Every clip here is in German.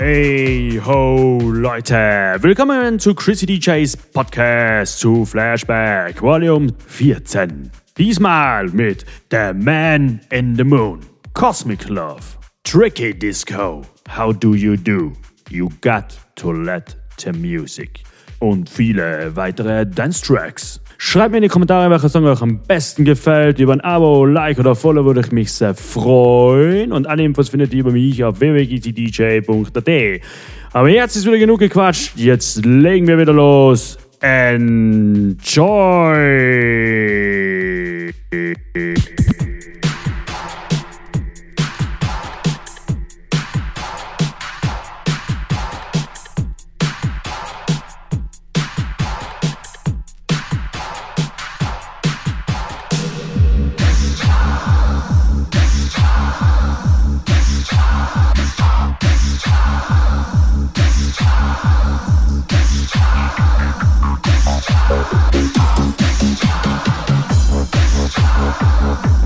Hey ho Leute, willkommen zu Chrissy DJs Podcast zu Flashback Volume 14. Diesmal mit The Man in the Moon, Cosmic Love, Tricky Disco, How Do You Do, You Got to Let the Music. Und viele weitere Dance-Tracks. Schreibt mir in die Kommentare, welcher Song euch am besten gefällt. Über ein Abo, Like oder Follow würde ich mich sehr freuen. Und alle Infos findet ihr über mich auf www.dj.at. Aber jetzt ist wieder genug gequatscht. Jetzt legen wir wieder los. Enjoy! Thank.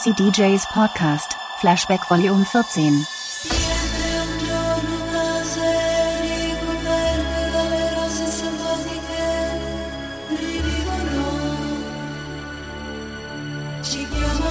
Fussy DJs Podcast, Flashback Volume 14. Ci chiama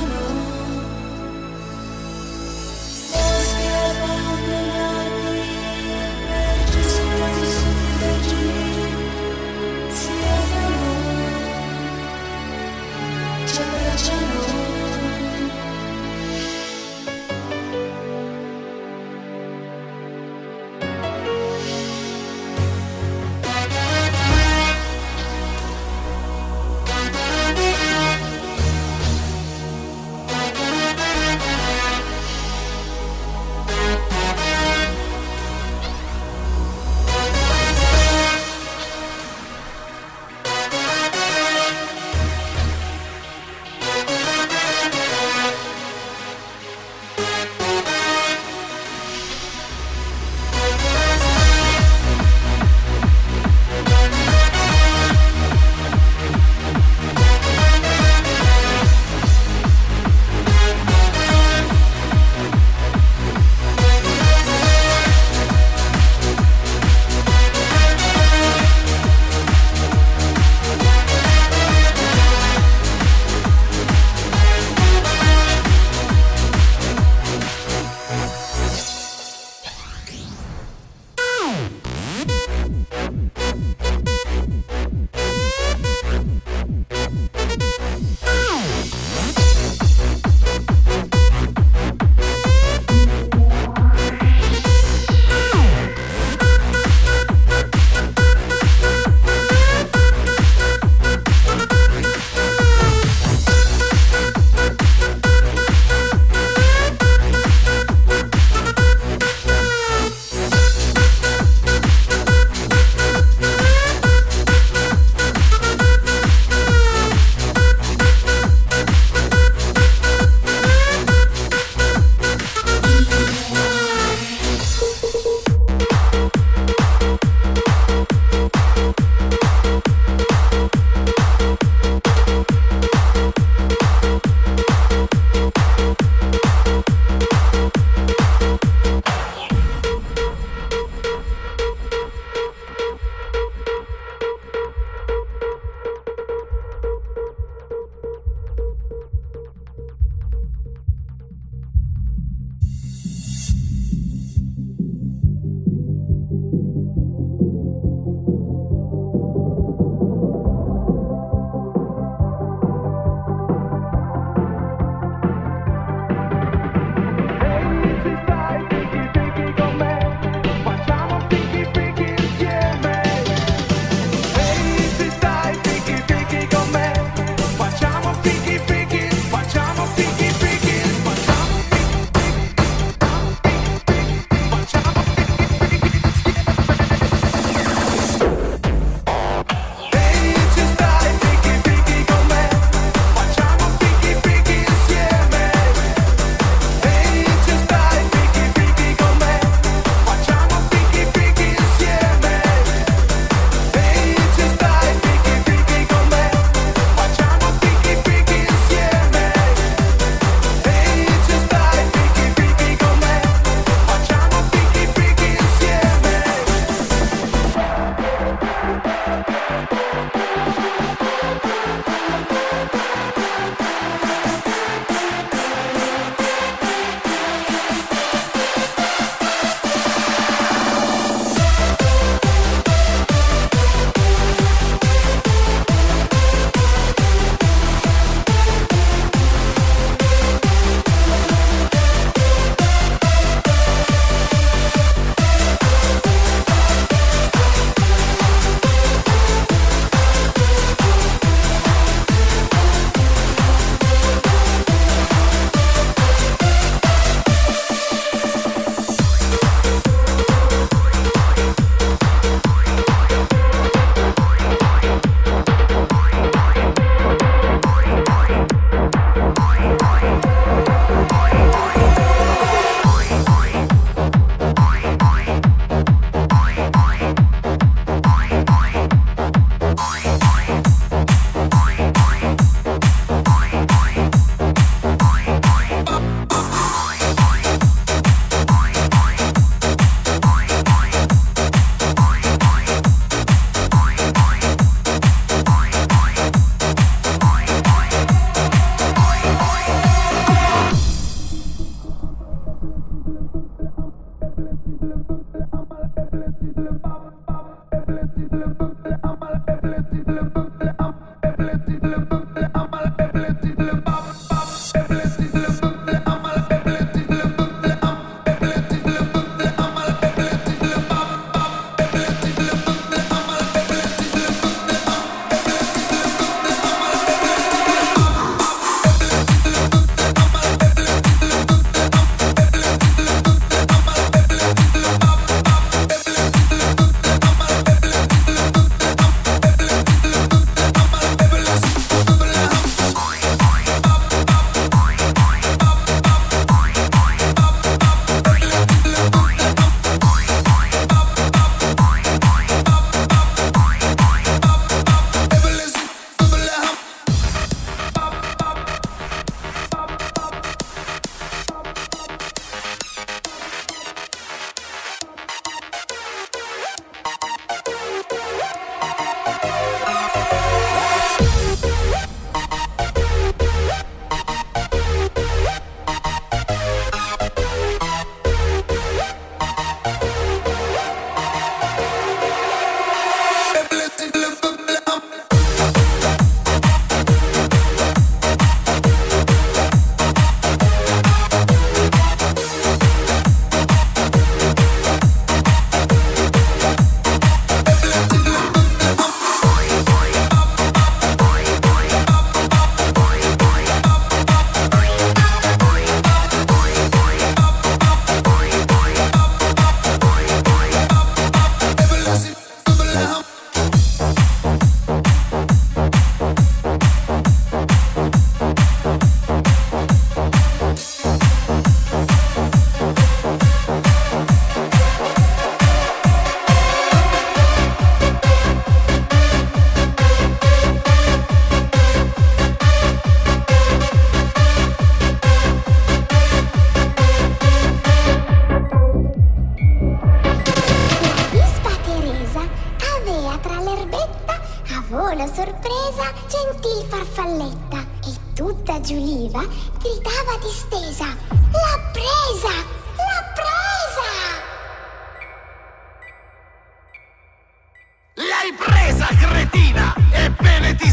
ti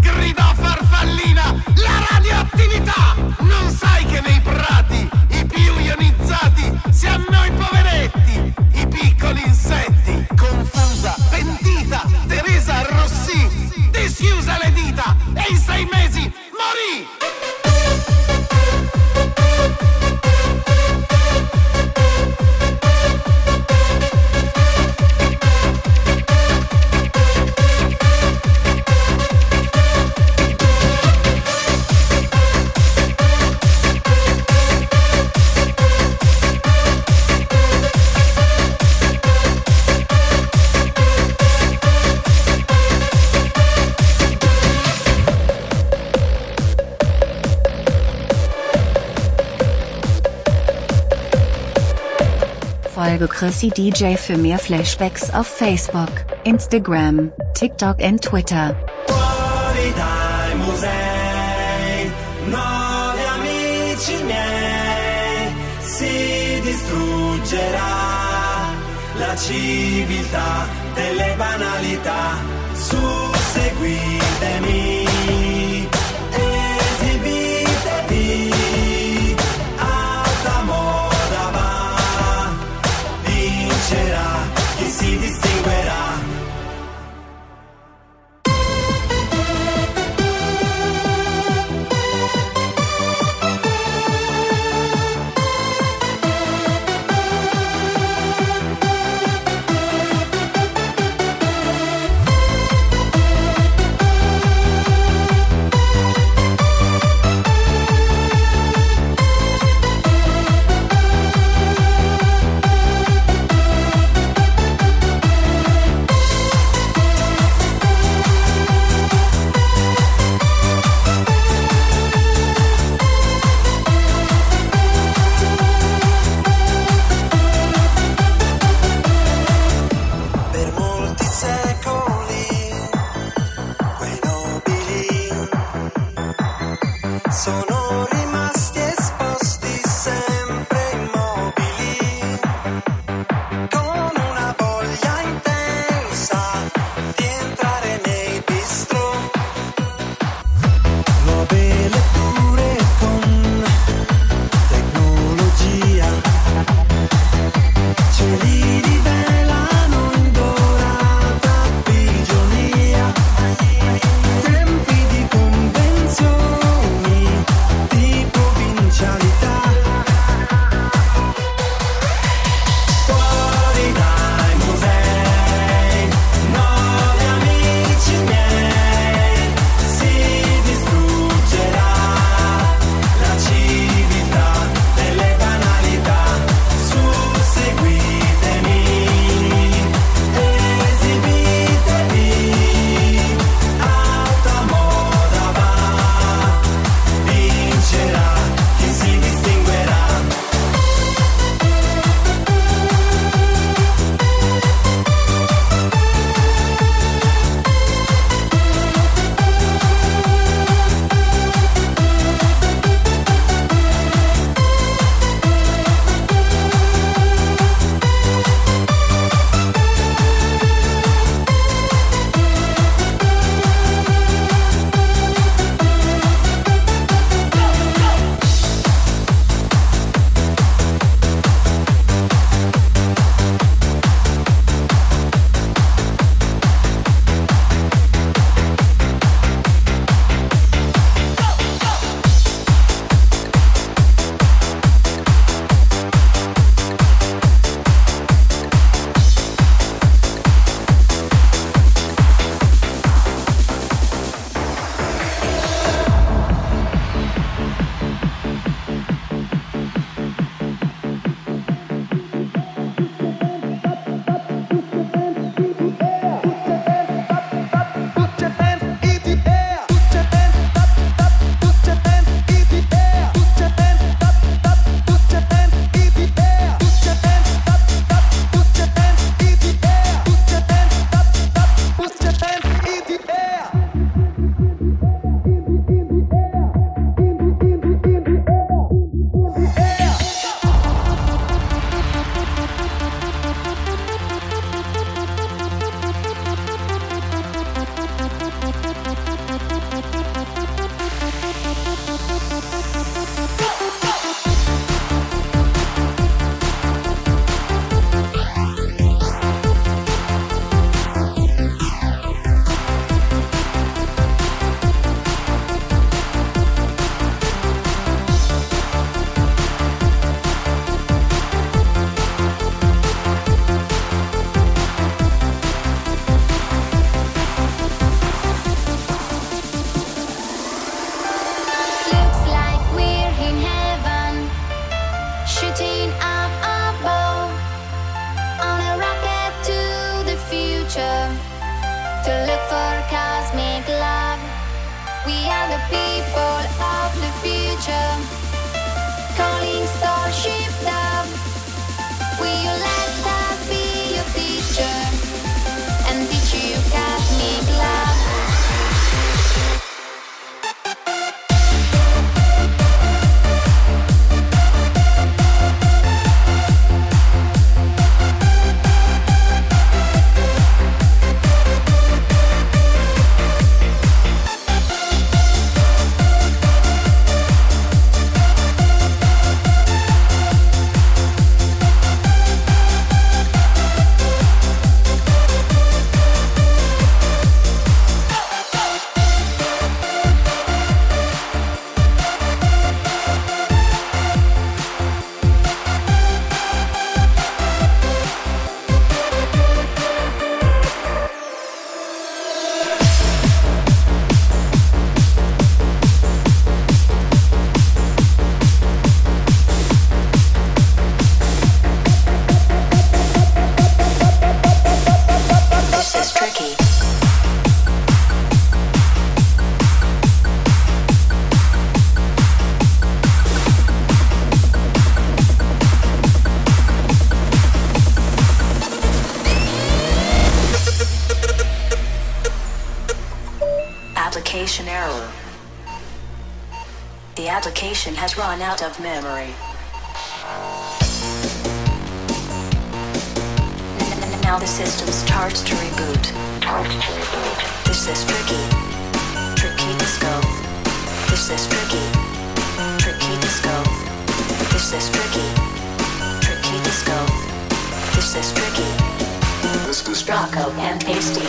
grida farfallina, la radioattività! habe Chrissy DJ für mehr Flashbacks auf Facebook, Instagram, TikTok und Twitter. Fuori dai musei, nove amici miei, si distruggerà la civiltà delle banalità. Susseguitemi. to look for cosmic love. We are the people of the future. And Hasty.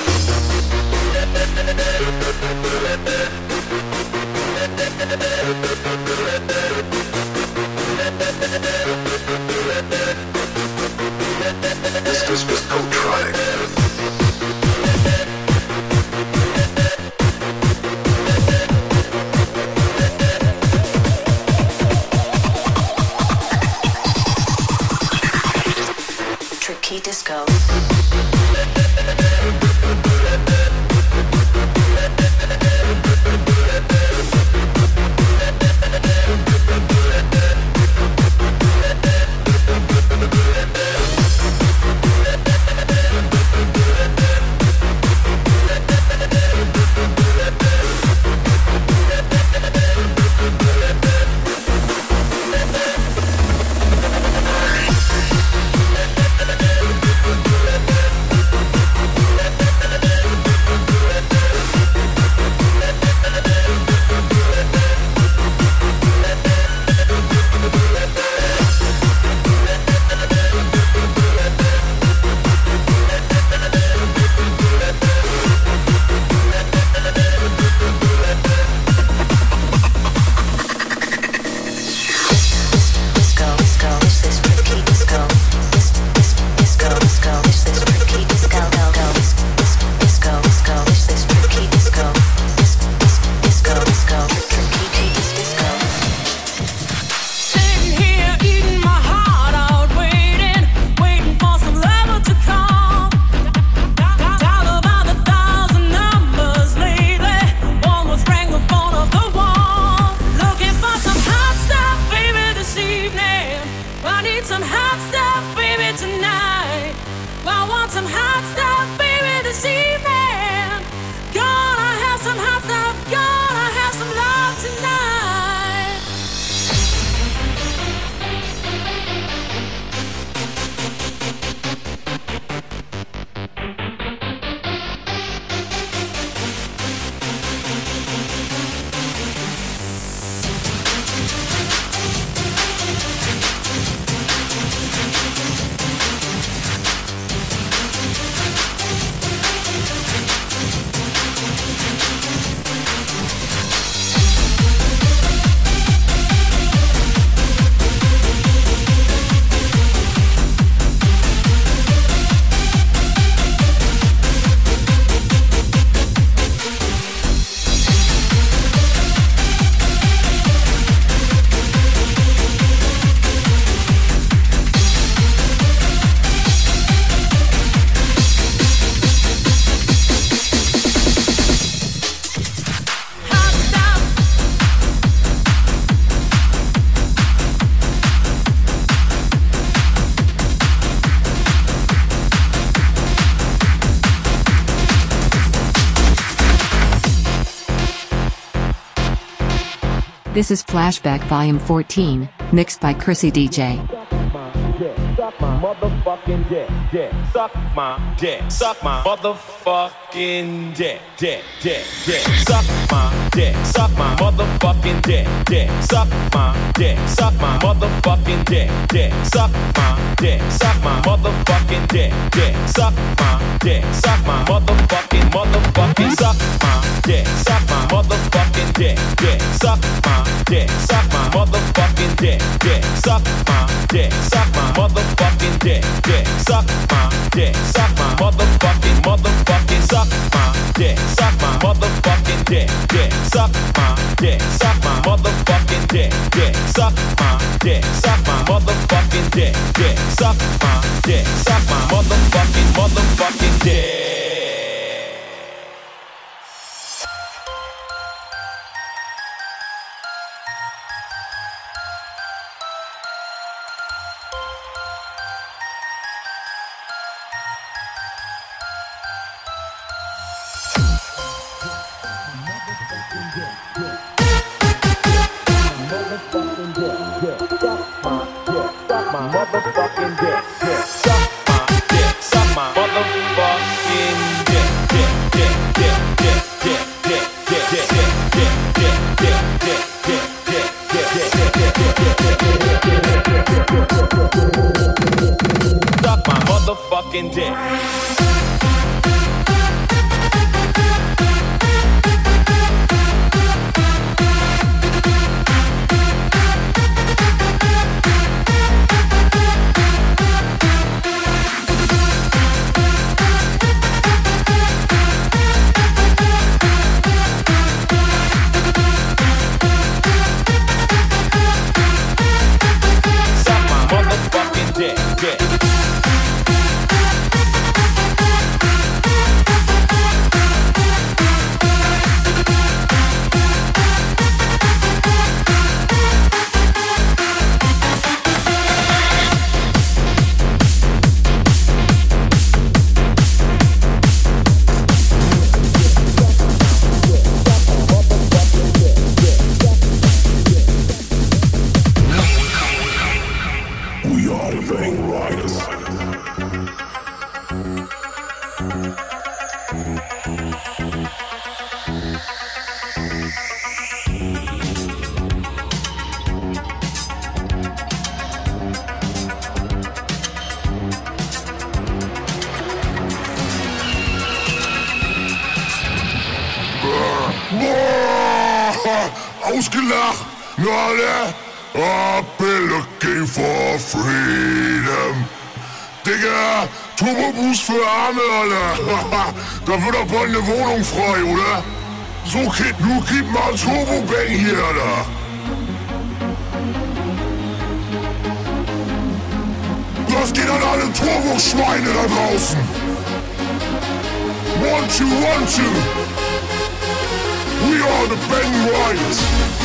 This is Flashback Volume 14, mixed by Chrissy DJ. Suck my motherfucking dick, dick. Suck my dick. Suck my motherfucking dick, dick, dick, dick. Suck my dick. Suck my motherfucking dick, dick. Suck my dick. Suck my motherfucking dick, dick. Suck my dick. Suck my motherfucking dick, dick. Suck my dick. Suck my motherfucking motherfucking suck my dick. Suck my motherfucking dick, dick. Suck my dick. Suck my motherfucking dick, dick. Suck my dick. Suck my motherfucking dick, dick. Suck my dick. Suck my motherfucking motherfucking suck my dick. Suck my motherfucking dick, dick. Suck my dick. Suck my motherfucking dick, dick. Suck my dick. Suck my motherfucking dick, dick. Suck my dick. Suck my motherfucking motherfucking dick. eine Wohnung frei, oder? So, Kid, nur gib mal Turbo-Bang hier, Alter. Das geht an alle Turbo-Schweine da draußen. One, two, one, two. We are the Bang Riots.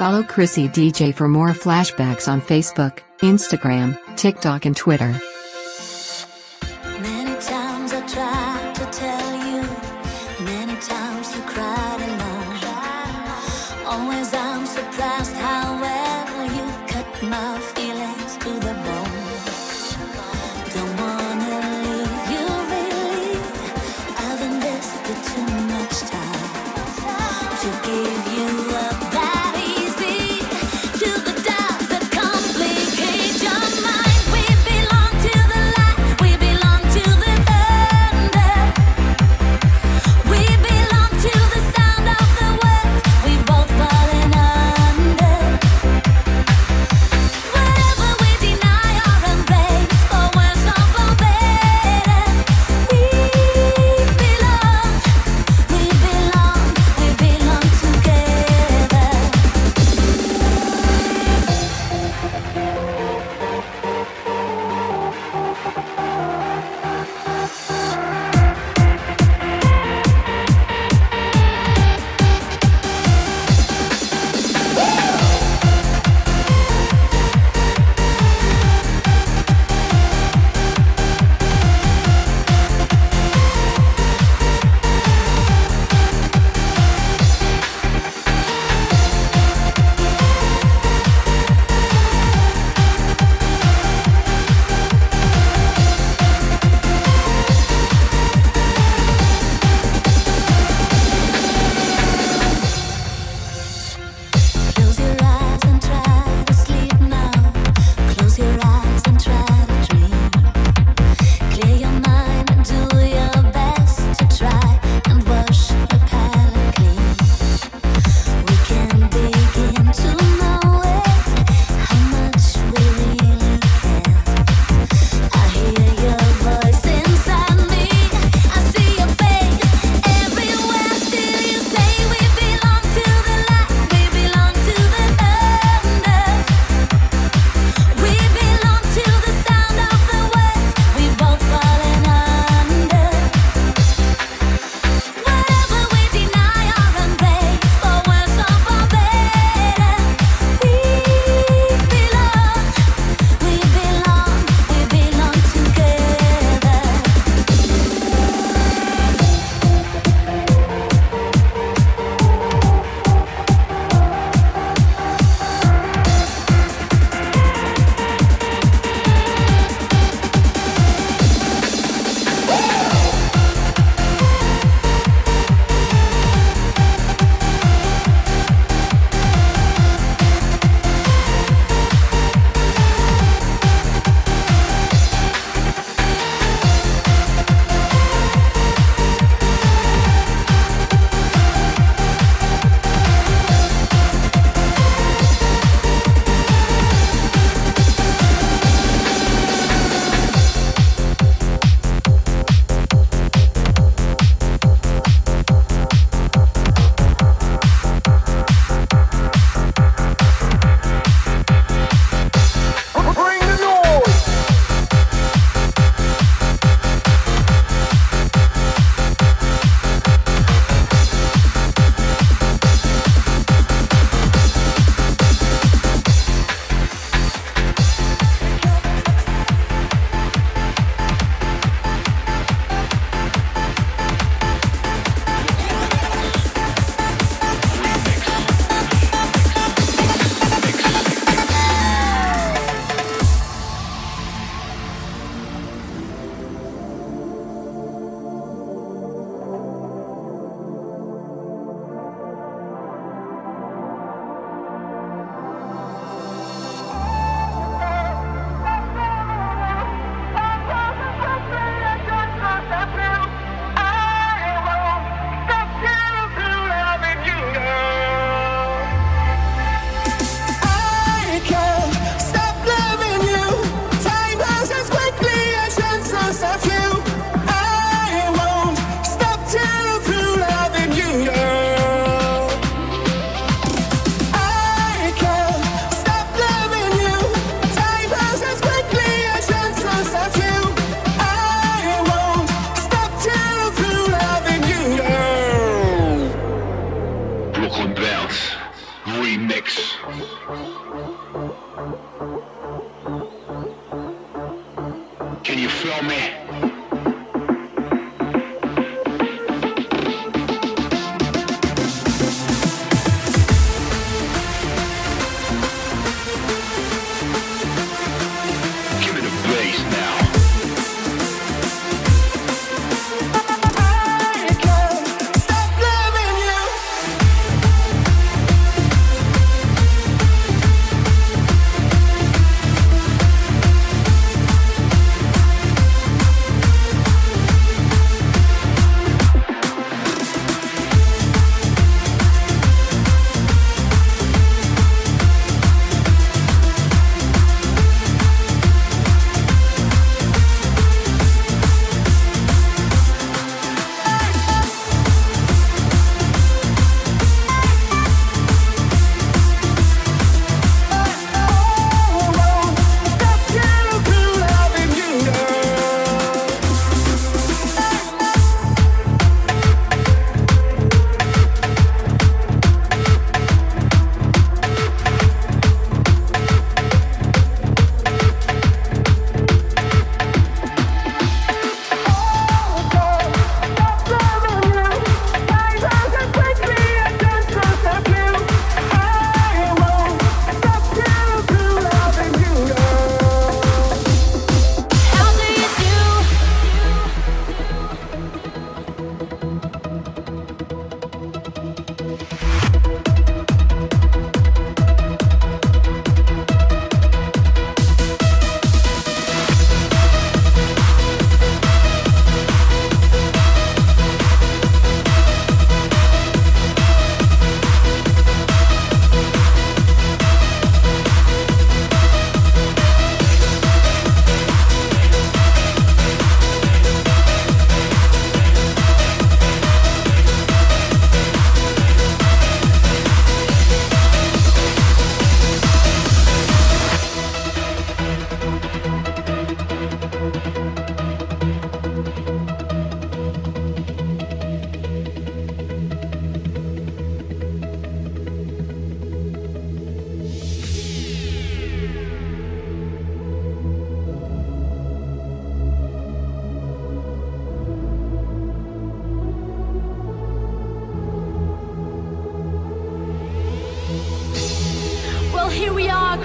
Follow Chrissy DJ for more flashbacks on Facebook, Instagram, TikTok and Twitter.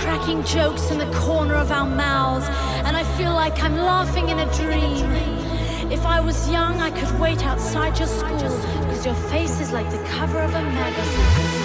Cracking jokes in the corner of our mouths, and I feel like I'm laughing in a dream. If I was young, I could wait outside your school, because your face is like the cover of a magazine.